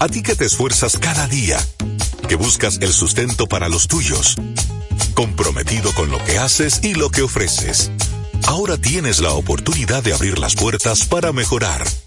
A ti que te esfuerzas cada día, que buscas el sustento para los tuyos, comprometido con lo que haces y lo que ofreces. Ahora tienes la oportunidad de abrir las puertas para mejorar,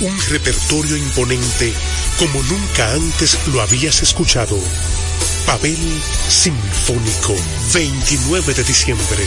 Un repertorio imponente como nunca antes lo habías escuchado. Pavel Sinfónico, 29 de diciembre,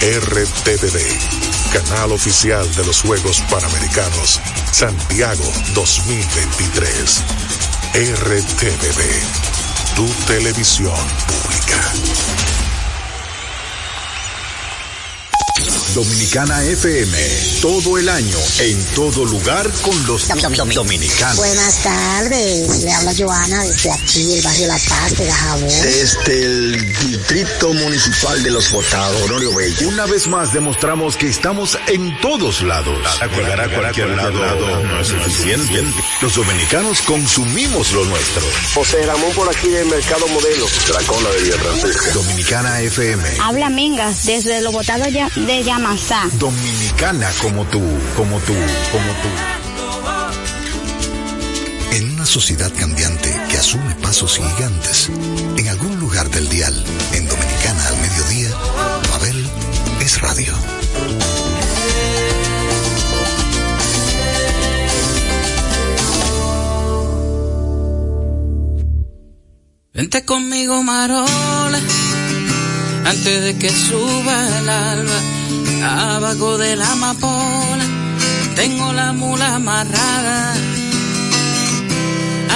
RTVD, canal oficial de los Juegos Panamericanos Santiago 2023. RTVD, tu televisión pública. Dominicana FM, todo el año, en todo lugar con los dominicanos. Buenas tardes, le habla Joana desde aquí, el barrio La Paz de Dajabón. Desde el Distrito Municipal de Los Botados, Honorio Bello. Una vez más demostramos que estamos en todos lados. Llegar a cualquier lado no es suficiente. Los dominicanos consumimos lo nuestro. José Ramón por aquí del Mercado Modelo, Dracona de Villa Francisca. Dominicana FM. Habla Mingas desde Los Botados de Dominicana como tú, como tú, como tú. En una sociedad cambiante que asume pasos gigantes, en algún lugar del dial, en Dominicana al mediodía, Babel es radio. Vente conmigo, Marola, antes de que suba el alba abajo de la amapola tengo la mula amarrada.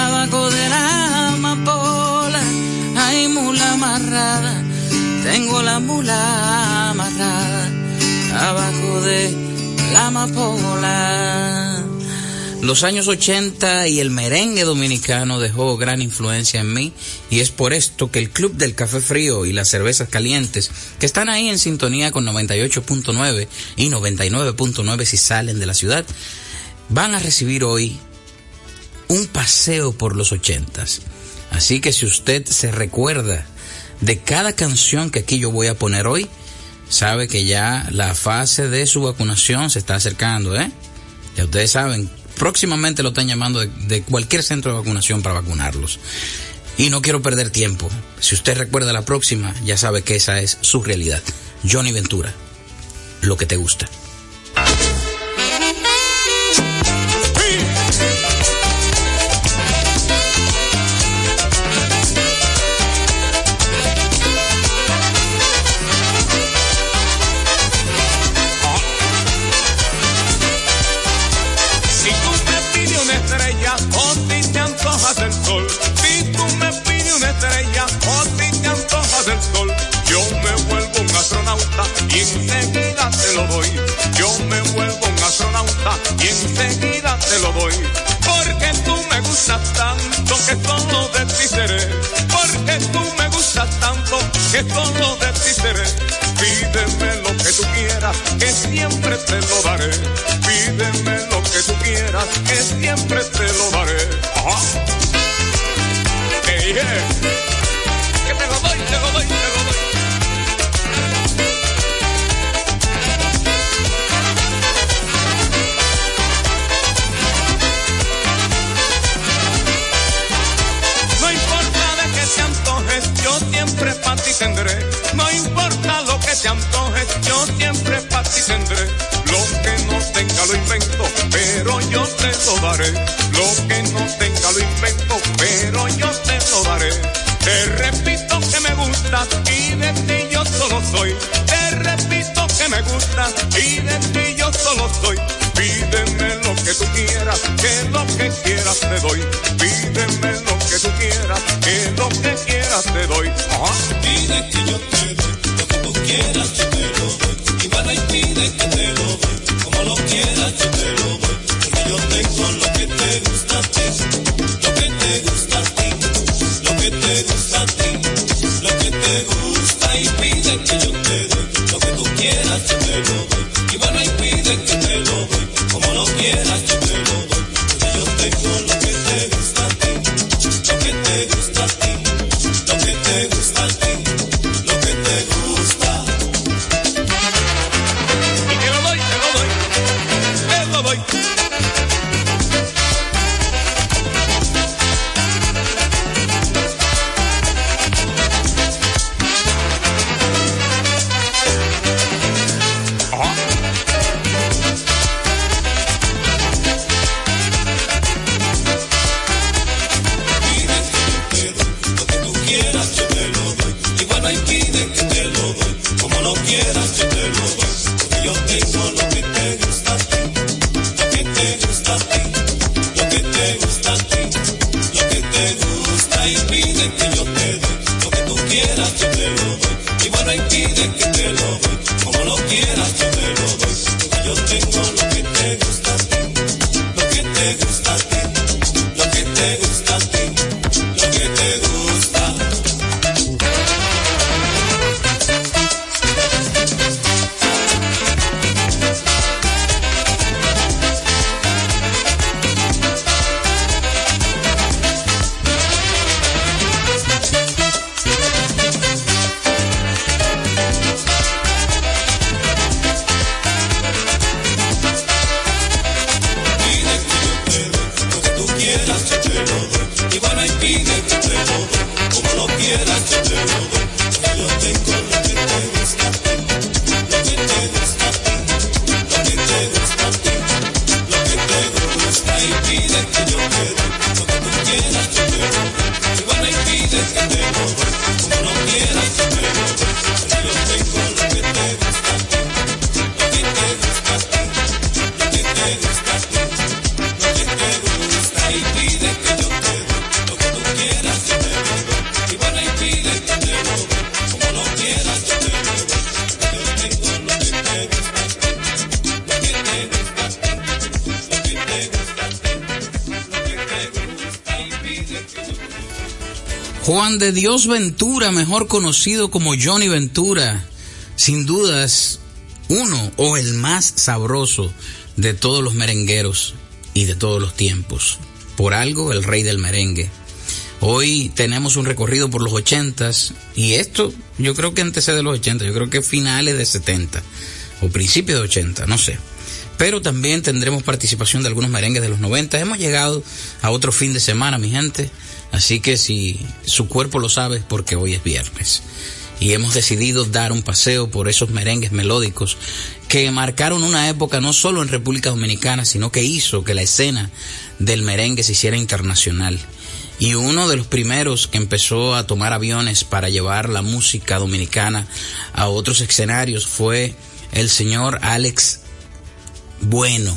Abajo de la amapola hay mula amarrada. Tengo la mula amarrada. Abajo de la amapola. Los años 80 y el merengue dominicano dejó gran influencia en mí y es por esto que el Club del Café Frío y las Cervezas Calientes, que están ahí en sintonía con 98.9 y 99.9 si salen de la ciudad, van a recibir hoy un paseo por los 80 Así que si usted se recuerda de cada canción que aquí yo voy a poner hoy, sabe que ya la fase de su vacunación se está acercando, ¿eh? Ya ustedes saben, próximamente lo están llamando de, cualquier centro de vacunación para vacunarlos. Y no quiero perder tiempo. Si usted recuerda la próxima, ya sabe que esa es su realidad. Johnny Ventura, lo que te gusta. Lo doy. Yo me vuelvo un astronauta y enseguida te lo doy. Porque tú me gustas tanto que solo de ti seré. Porque tú me gustas tanto que solo de ti seré. Pídeme lo que tú quieras, que siempre te lo daré. Pídeme lo que tú quieras, que siempre te lo daré. Ajá. Hey, ti tendré. No importa lo que te antoje, yo siempre para ti tendré. Lo que no tenga lo invento, pero yo te lo daré. Lo que no tenga lo invento, pero yo te lo daré. Te repito que me gustas y de ti yo solo soy. Te repito que me gustas y de ti yo solo soy. Pídeme lo que tú quieras, que lo que quieras te doy. Pídeme lo que tú quieras, que lo que quieras te doy. Pide que yo te doy, lo que tú quieras yo te lo doy. Y van y pide que te lo doy, como lo quieras yo te lo doy. Porque yo tengo lo que te gusta a ti, lo que te gusta a ti, lo que te gusta a ti, lo que te gusta Juan de Dios Ventura, mejor conocido como Johnny Ventura, sin dudas uno o el más sabroso de todos los merengueros y de todos los tiempos. Por algo, el rey del merengue. Hoy tenemos un recorrido por los ochentas y esto yo creo que antecede de los 80, yo creo que finales de 70 o principios de 80, no sé. Pero también tendremos participación de algunos merengues de los 90. Hemos llegado a otro fin de semana, mi gente. Así que si su cuerpo lo sabe es porque hoy es viernes. Y hemos decidido dar un paseo por esos merengues melódicos que marcaron una época no solo en República Dominicana, sino que hizo que la escena del merengue se hiciera internacional. Y uno de los primeros que empezó a tomar aviones para llevar la música dominicana a otros escenarios fue el señor Alex Bueno,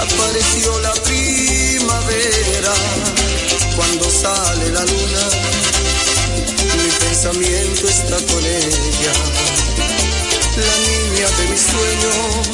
apareció la primavera. Cuando sale la luna, mi pensamiento está con ella, la niña de mis sueños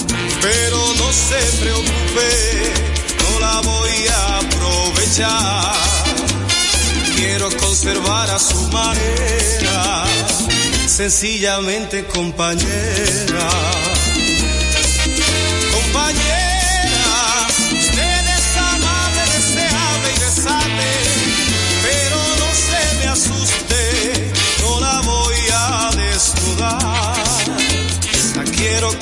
pero no se preocupe la voy a aprovechar. Quiero conservar a su manera, sencillamente. Compañera,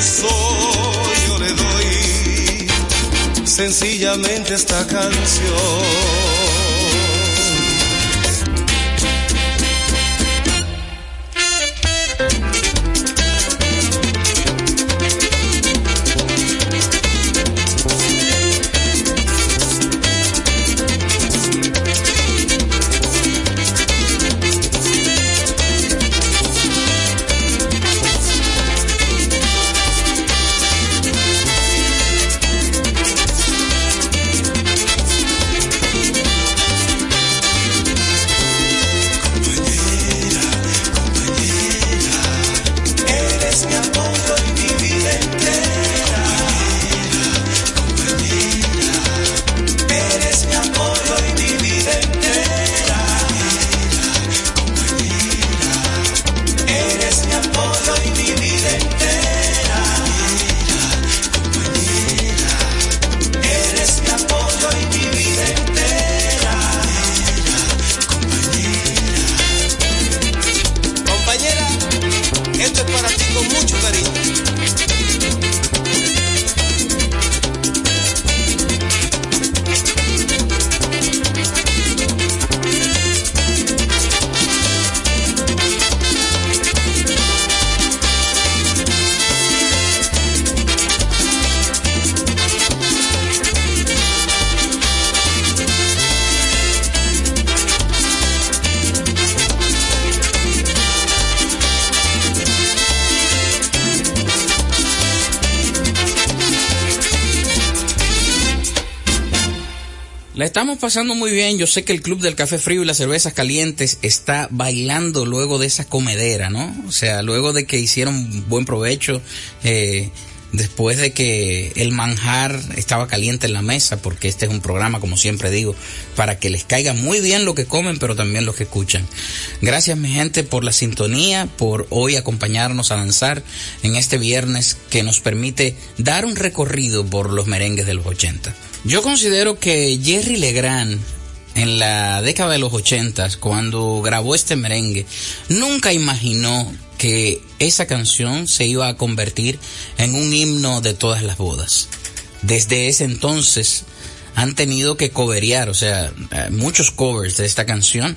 yo le doy sencillamente esta canción. Estamos pasando muy bien. Yo sé que el Club del Café Frío y las Cervezas Calientes está bailando luego de esa comedera, ¿no? O sea, luego de que hicieron buen provecho, eh, después de que el manjar estaba caliente en la mesa, porque este es un programa, como siempre digo, para que les caiga muy bien lo que comen, pero también lo que escuchan. Gracias, mi gente, por la sintonía, por hoy acompañarnos a danzar en este viernes que nos permite dar un recorrido por los merengues de los 80. Yo considero que Jerry Legrand en la década de los ochentas, cuando grabó este merengue, nunca imaginó que esa canción se iba a convertir en un himno de todas las bodas. Desde ese entonces han tenido que coverear, o sea, eh, muchos covers de esta canción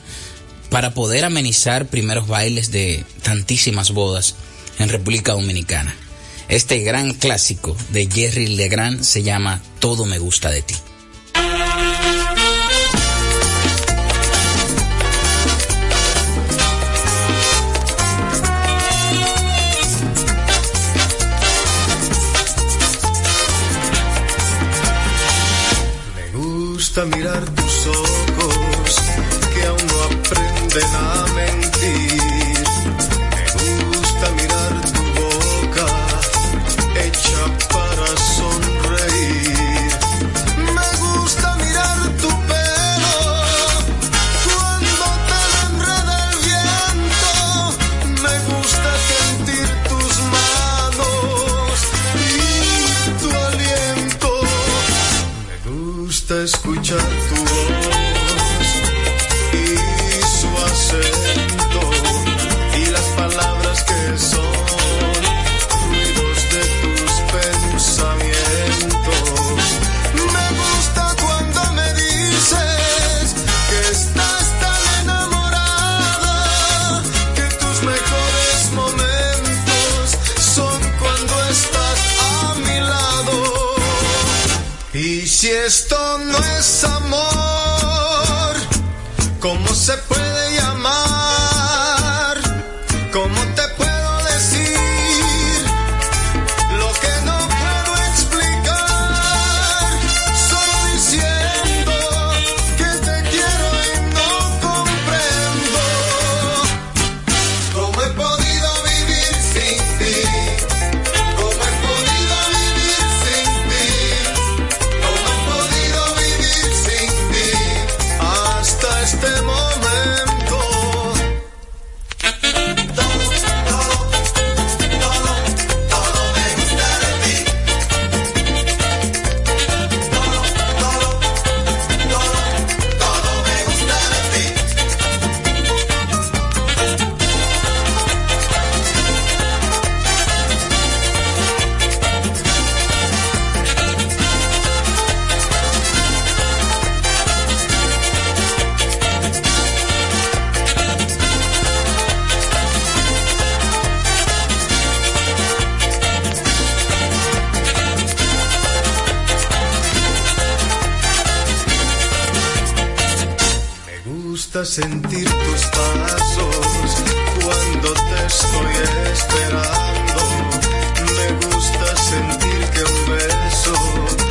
para poder amenizar primeros bailes de tantísimas bodas en República Dominicana. Este gran clásico de Jerry Legrand se llama Todo me gusta de ti. Me gusta mirar gusta sentir tus pasos cuando te estoy esperando. Me gusta sentir que un beso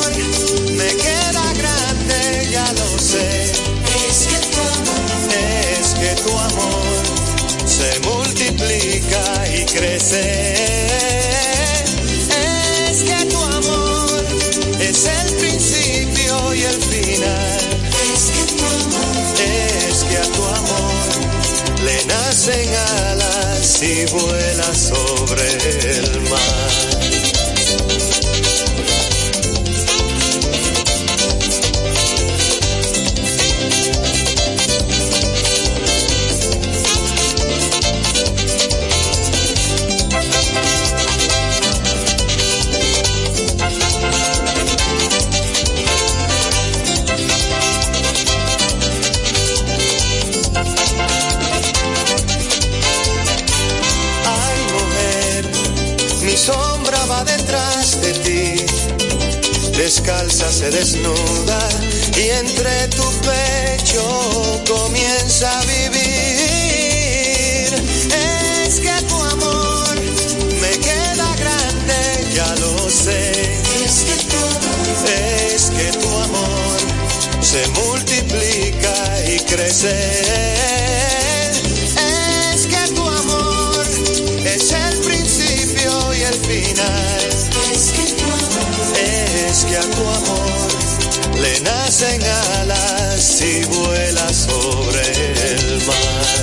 Es que tu amor es el principio y el final. le nacen alas y vuela sobre el mar. Descalza se desnuda y entre tu pecho comienza a vivir. Es que tu amor me queda grande, ya lo sé. Es que tu amor, es que tu amor se multiplica y crece. Es que a tu amor le nacen alas y vuela sobre el mar.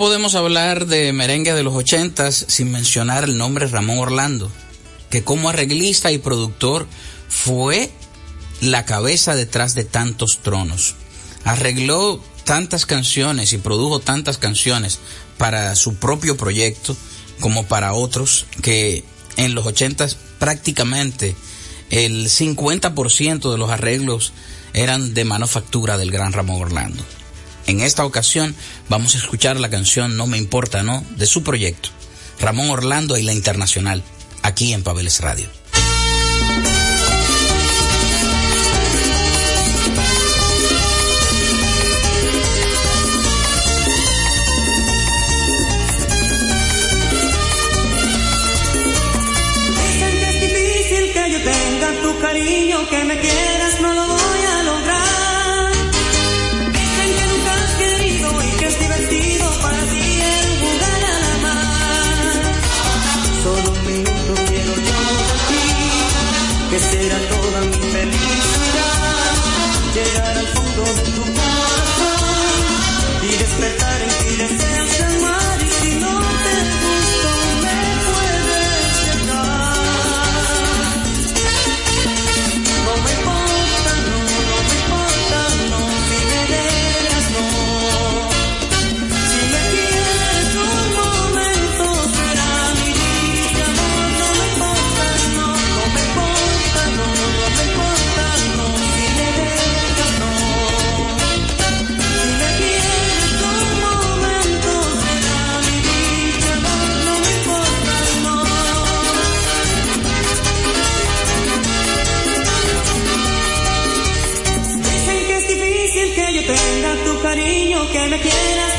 Podemos hablar de merengue de los ochentas sin mencionar el nombre Ramón Orlando, que como arreglista y productor fue la cabeza detrás de tantos tronos. Arregló tantas canciones y produjo tantas canciones para su propio proyecto como para otros que en los ochentas prácticamente el 50% de los arreglos eran de manufactura del gran Ramón Orlando. En esta ocasión vamos a escuchar la canción No me importa, ¿no? de su proyecto, Ramón Orlando y la Internacional, aquí en Pabeles Radio. Cariño, que me quieras,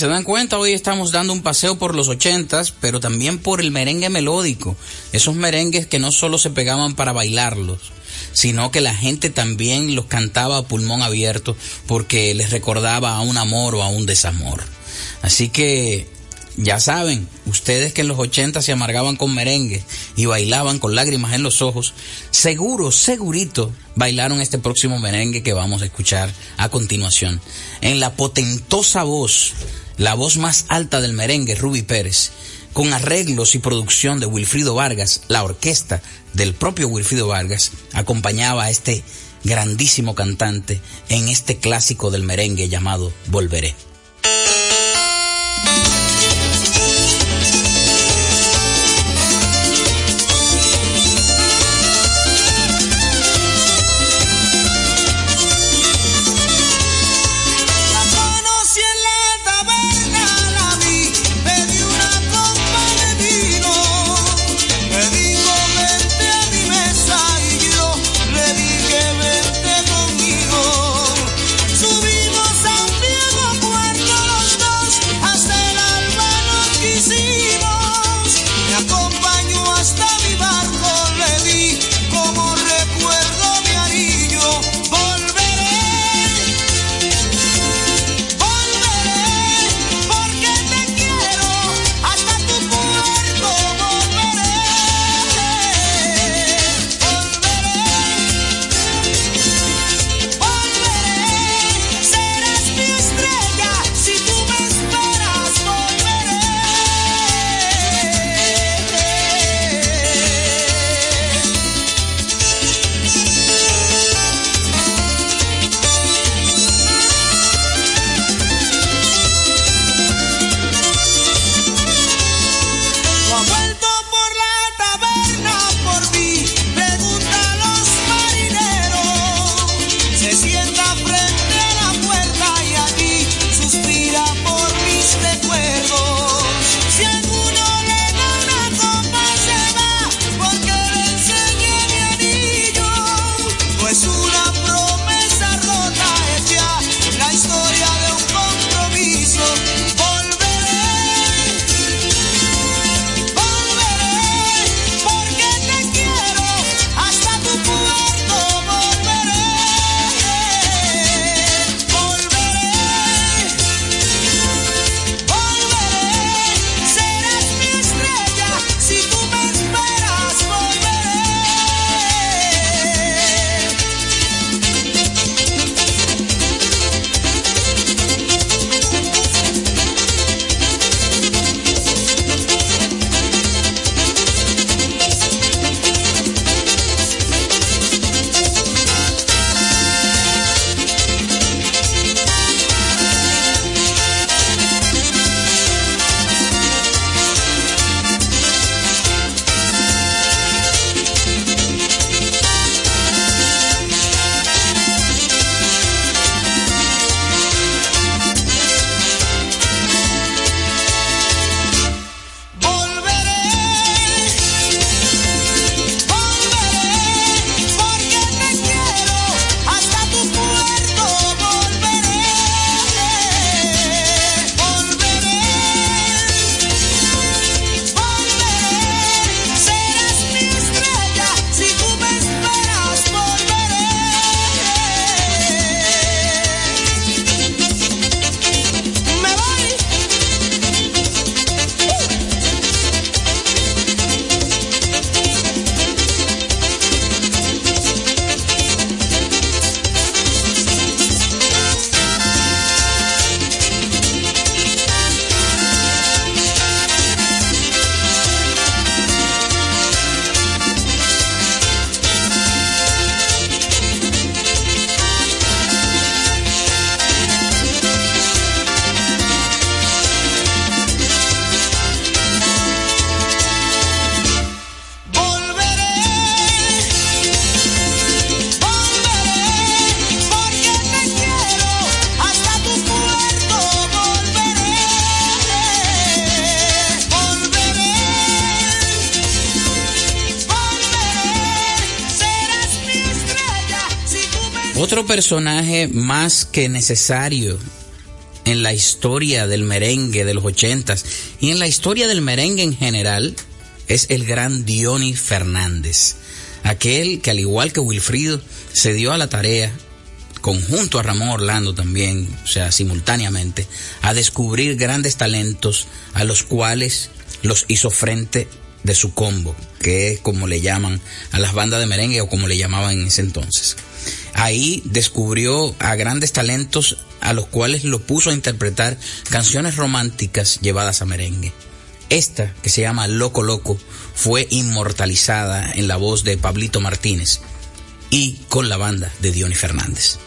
se dan cuenta, hoy estamos dando un paseo por los ochentas, pero también por el merengue melódico. Esos merengues que no solo se pegaban para bailarlos, sino que la gente también los cantaba a pulmón abierto porque les recordaba a un amor o a un desamor. Así que ya saben, ustedes que en los 80 se amargaban con merengue y bailaban con lágrimas en los ojos, seguro, segurito, bailaron este próximo merengue que vamos a escuchar a continuación. En la potentosa voz, la voz más alta del merengue, Ruby Pérez, con arreglos y producción de Wilfrido Vargas, la orquesta del propio Wilfrido Vargas, acompañaba a este grandísimo cantante en este clásico del merengue llamado Volveré. Personaje más que necesario en la historia del merengue de los ochentas y en la historia del merengue en general es el gran Diony Fernández, aquel que al igual que Wilfrido se dio a la tarea conjunto a Ramón Orlando también, o sea, simultáneamente, a descubrir grandes talentos a los cuales los hizo frente de su combo, que es como le llaman a las bandas de merengue o como le llamaban en ese entonces. Ahí descubrió a grandes talentos a los cuales lo puso a interpretar canciones románticas llevadas a merengue. Esta, que se llama Loco Loco, fue inmortalizada en la voz de Pablito Martínez y con la banda de Diony Fernández.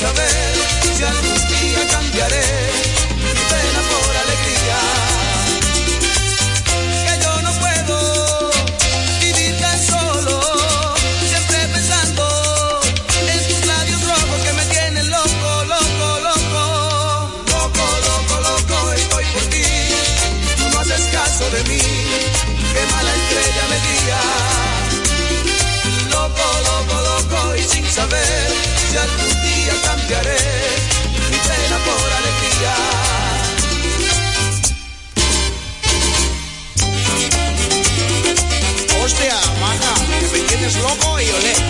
saber si algún día cambiaré. Violeta.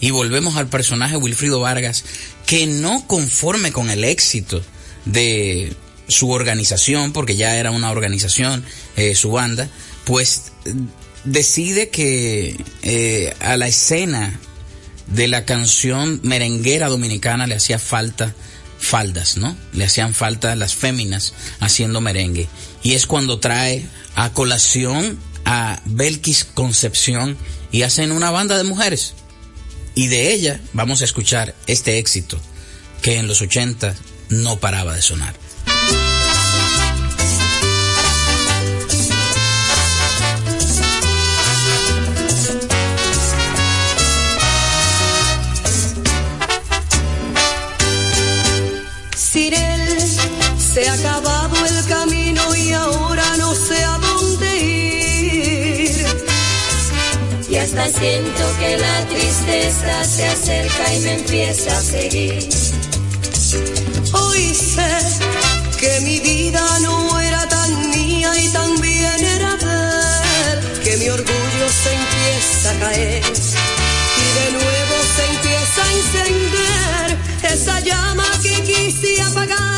y volvemos al personaje Wilfrido Vargas, que no conforme con el éxito de su organización, porque ya era una organización, eh, su banda, pues decide que eh, a la escena de la canción merenguera dominicana le hacía falta faldas, ¿no? Le hacían falta las féminas haciendo merengue. Y es cuando trae a colación a Belkis Concepción y hacen una banda de mujeres. Y de ella vamos a escuchar este éxito que en los 80 no paraba de sonar. Siento que la tristeza se acerca y me empieza a seguir. Hoy sé que mi vida no era tan mía y también era de él, que mi orgullo se empieza a caer y de nuevo se empieza a encender esa llama que quise apagar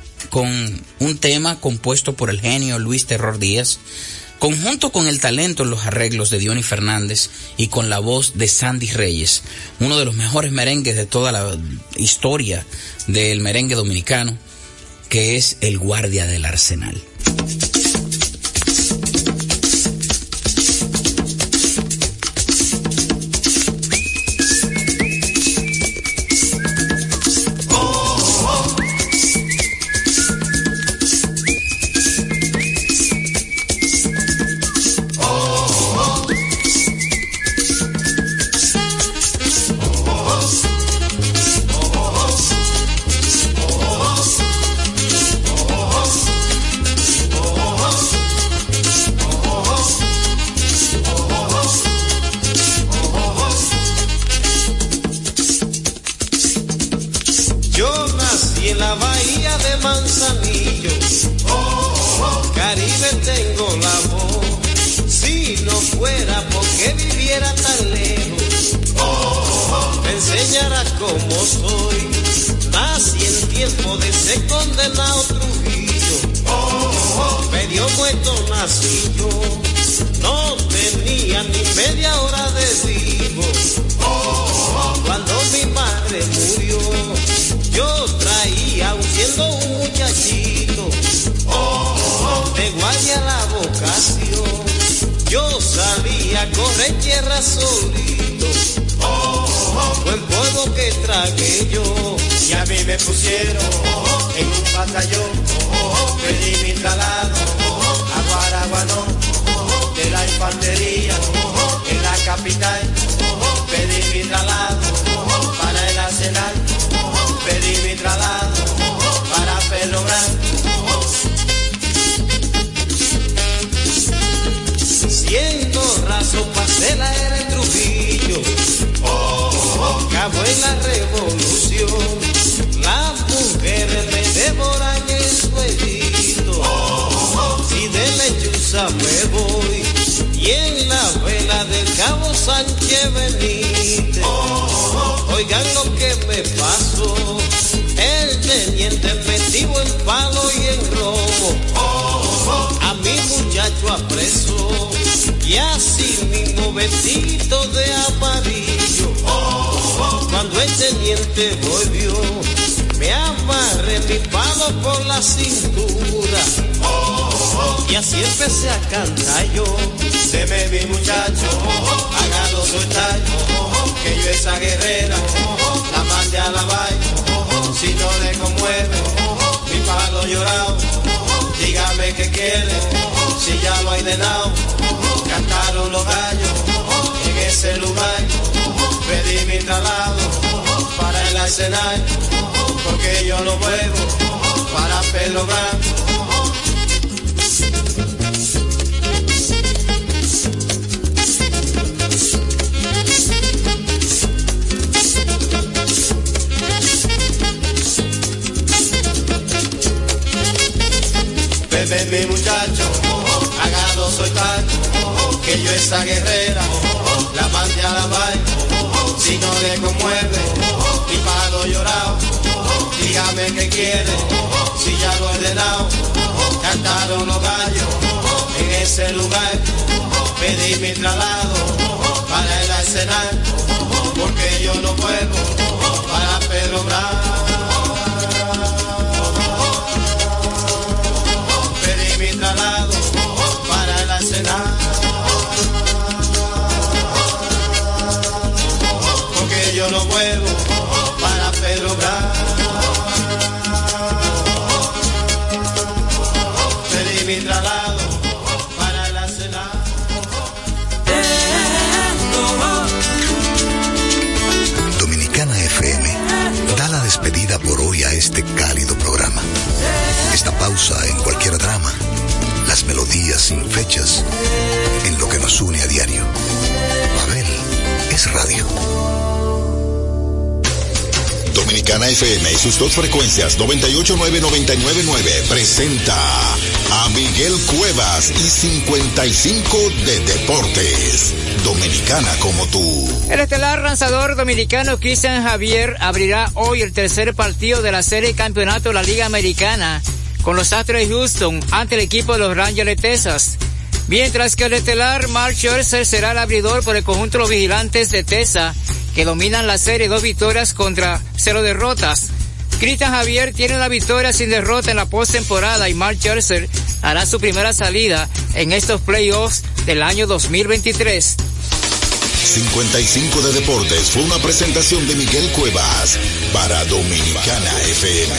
con un tema compuesto por el genio Luis Terror Díaz, conjunto con el talento en los arreglos de Diony Fernández y con la voz de Sandy Reyes, uno de los mejores merengues de toda la historia del merengue dominicano, que es El Guardia del Arsenal. corre tierra solito. Oh, oh, oh. Fue el polvo que tragué yo. Y a mí me pusieron en un batallón. Pedí mi talado a Guaraguanó. De la infantería en la capital. Pedí mi traslado para el arsenal. Pedí mi traslado para Pedro Somasela era el Trujillo, oh, oh. oh cabo en la revolución. Las mujeres me devoran el suelito, oh, oh. si de lechuza me voy. Y en la vela del cabo Sánchez Benítez, oh, oh. oigan lo que me pasó. El teniente metido en palo y en robo, oh, oh. a mi muchacho apreso. Y así de amarillo. Cuando el teniente volvió, me amarré mi palo por la cintura. Y así empecé a cantar yo. Se me vi muchacho, agarro su tallo, que yo esa guerrera, la mande a la si no le conmuevo, mi palo llorado, dígame que quiere, si ya lo hay de lado, cantaron los gallos es el lugar, pedime instalado para el arsenal, porque yo lo vuelvo para Pedro Bebé mi muchacho, hagado soy tanto, que yo esa guerrera la paz la alabar, si no le conmueve, mi palo llorado, dígame que quiere, si ya lo he ordenado, cantaron los gallos en ese lugar, pedí mi traslado para el arsenal, porque yo no puedo para Pedro los huevos para Pedro Bravo. Pedí mi traslado para la cena. Dominicana FM da la despedida por hoy a este cálido programa. Esta pausa en cualquier drama las melodías sin fechas en lo que nos une a diario. Mabel es radio. Dominicana FM y sus dos frecuencias 989-999 presenta a Miguel Cuevas y 55 de Deportes. Dominicana como tú. El estelar lanzador dominicano Cristian Javier abrirá hoy el tercer partido de la serie campeonato de la Liga Americana con los Astros de Houston ante el equipo de los Rangers de Texas. Mientras que el estelar Mark Scherzer será el abridor por el conjunto de los vigilantes de Texas que dominan la serie dos victorias contra cero derrotas. Cristian Javier tiene una victoria sin derrota en la postemporada y Mark Scherzer hará su primera salida en estos playoffs del año 2023. 55 de Deportes fue una presentación de Miguel Cuevas para Dominicana FM.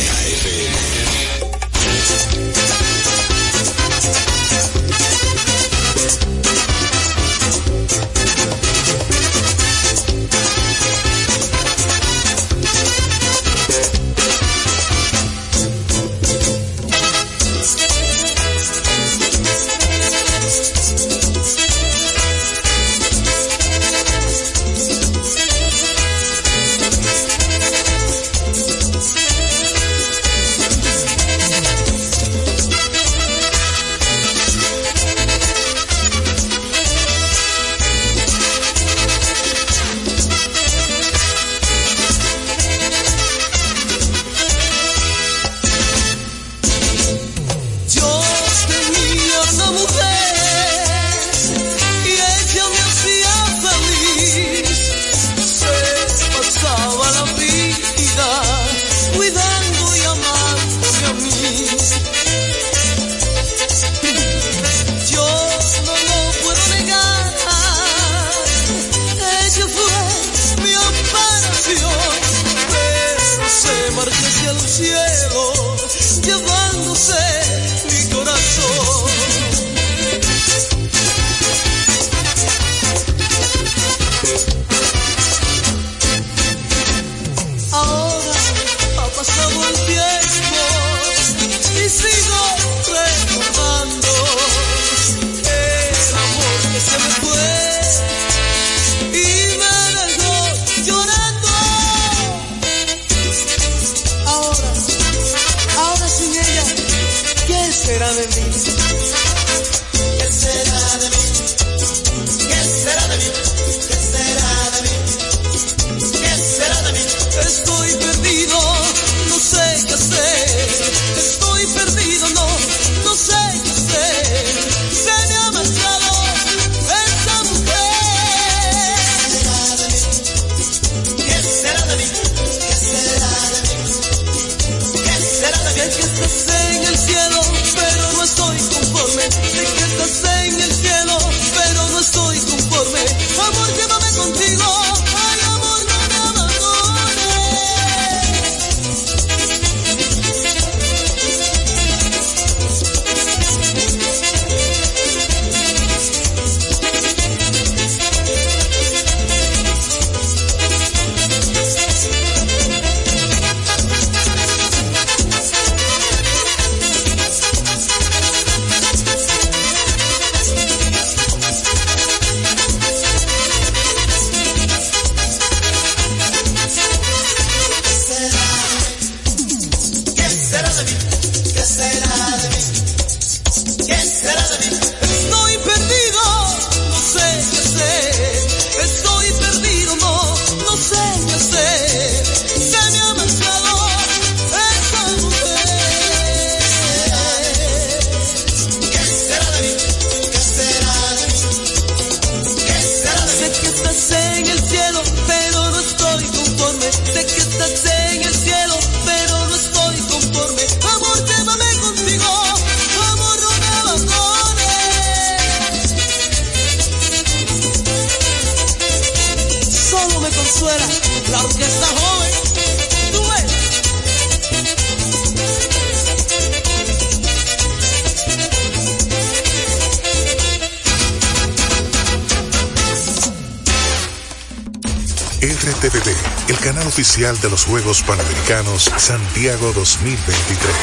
De los Juegos Panamericanos Santiago 2023.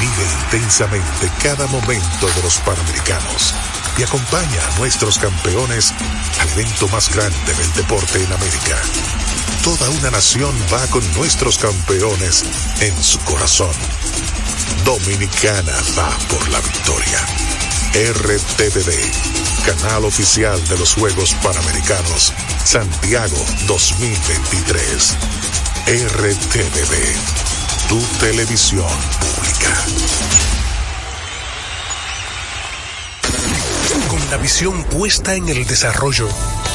Vive intensamente cada momento de los Panamericanos y acompaña a nuestros campeones al evento más grande del deporte en América. Toda una nación va con nuestros campeones en su corazón. Dominicana va por la victoria. RTVD, canal oficial de los Juegos Panamericanos, Santiago 2023. RTVD, tu televisión pública. Con la visión puesta en el desarrollo,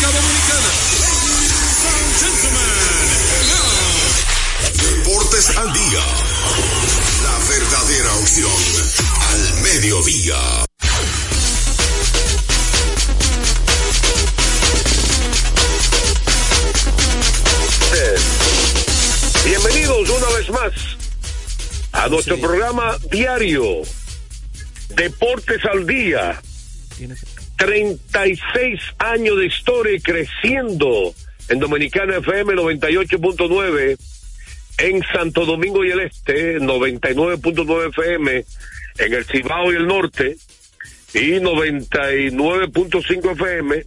República Dominicana. Ladies and gentlemen, Deportes al día. La verdadera opción al mediodía. Bienvenidos una vez más a nuestro programa diario Deportes al Día. 36 años de historia creciendo en Dominicana FM 98.9, en Santo Domingo y el Este 99.9 FM, en el Cibao y el Norte y 99.5 FM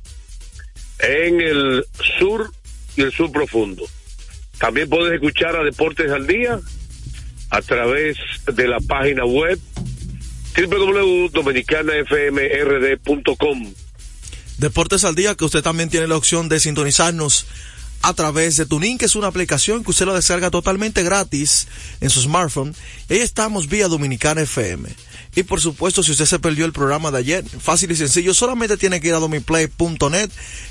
en el sur y el sur profundo. También puedes escuchar a Deportes al Día a través de la página web www.dominicanafmrd.com. Deportes al día, que usted también tiene la opción de sintonizarnos a través de Tuning, que es una aplicación que usted lo descarga totalmente gratis en su smartphone. Y ahí estamos vía Dominicana FM. Y por supuesto, si usted se perdió el programa de ayer, fácil y sencillo, solamente tiene que ir a domiplay.net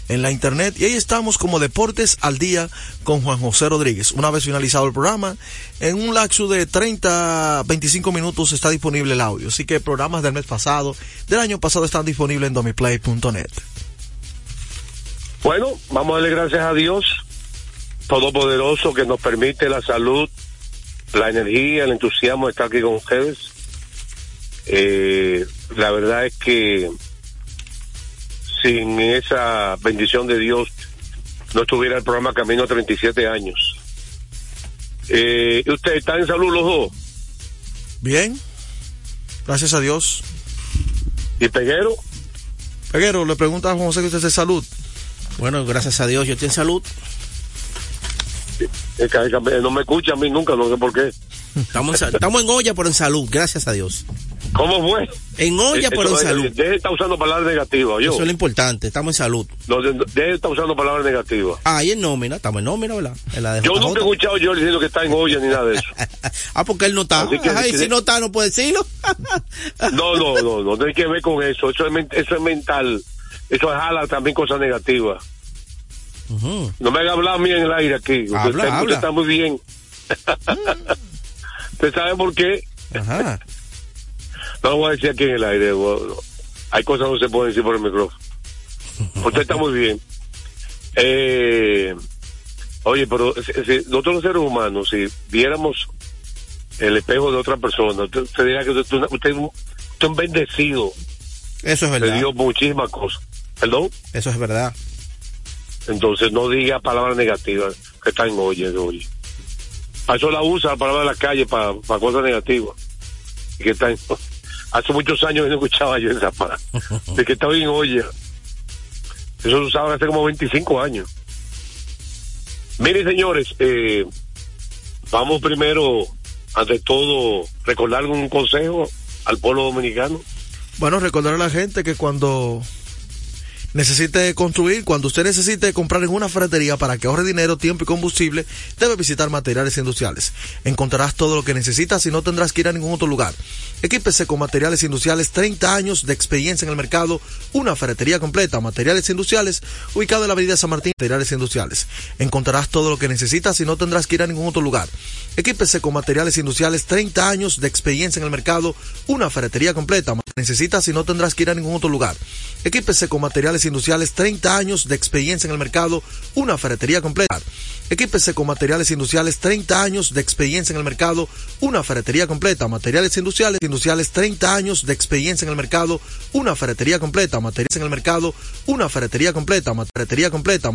en la internet y ahí estamos como Deportes al Día con Juan José Rodríguez. Una vez finalizado el programa, en un lapso de 30, 25 minutos está disponible el audio. Así que programas del mes pasado, del año pasado están disponibles en domiplay.net. Bueno, vamos a darle gracias a Dios Todopoderoso que nos permite la salud, la energía, el entusiasmo de estar aquí con ustedes. Eh, la verdad es que sin esa bendición de Dios no estuviera el programa Camino a 37 años. Eh, ¿Usted está en salud los dos? Bien, gracias a Dios. ¿Y Peguero? Peguero, le pregunta a Juan José que usted es de salud. Bueno, gracias a Dios, yo estoy en salud. Es que- es que no me escucha a mí nunca, no sé por qué. Estamos, en, estamos en olla, pero en salud, gracias a Dios. ¿Cómo fue? En olla, pero en salud. Deje de estar usando palabras negativas, yo. Eso es lo importante, estamos en salud. No, de- deje de estar usando palabras negativas. Ah, y en nómina, estamos en nómina, ¿verdad? En la de Yo nunca he escuchado yo diciendo que está en olla ni nada de eso. Ah, porque él no está. Así que- Ajá, y si no está, no puede decirlo. No, no, no, no, no hay que ver con eso. Eso es, eso es mental. Eso jala también cosas negativas. No me haga hablar a mí en el aire aquí. Usted, Habla, usted habla. está muy bien. ¿Usted sabe por qué? Ajá. No lo voy a decir aquí en el aire. Hay cosas que no se pueden decir por el micrófono. Usted está muy bien. Eh, oye, pero si, nosotros los seres humanos, si viéramos el espejo de otra persona, usted, usted diría que usted, usted es un- usted es un bendecido. Eso es Le verdad. dio muchísimas cosas. ¿Perdón? Eso es verdad. Entonces no diga palabras negativas que está en oye, oye. Para eso la usa la palabra de la calle para, para cosas negativas. Y que está en- hace muchos años que no escuchaba yo esa palabra. De que estaba en olla. Eso se usaba hace como 25 años. Miren, señores, eh, vamos primero, ante todo, recordar un consejo al pueblo dominicano. Bueno, recordar a la gente que cuando necesite construir, cuando usted necesite comprar en una ferretería para que ahorre dinero, tiempo y combustible, debe visitar Materiales Industriales. Encontrarás todo lo que necesitas y no tendrás que ir a ningún otro lugar. Equípese con Materiales Industriales, 30 años de experiencia en el mercado, una ferretería completa. Materiales Industriales, ubicado en la Avenida San Martín, Materiales Industriales. Encontrarás todo lo que necesitas y no tendrás que ir a ningún otro lugar. Equípese con Materiales Industriales, 30 años de experiencia en el mercado, una ferretería completa. Necesitas y no tendrás que ir a ningún otro lugar. Equípese con Materiales Industriales, 30 años de experiencia en el mercado, una ferretería completa. Equípese con Materiales Industriales, 30 años de experiencia en el mercado, una ferretería completa. Materiales Industriales, Industriales, 30 años de experiencia en el mercado, una ferretería completa. Materiales en el mercado, una ferretería completa. Ferretería completa.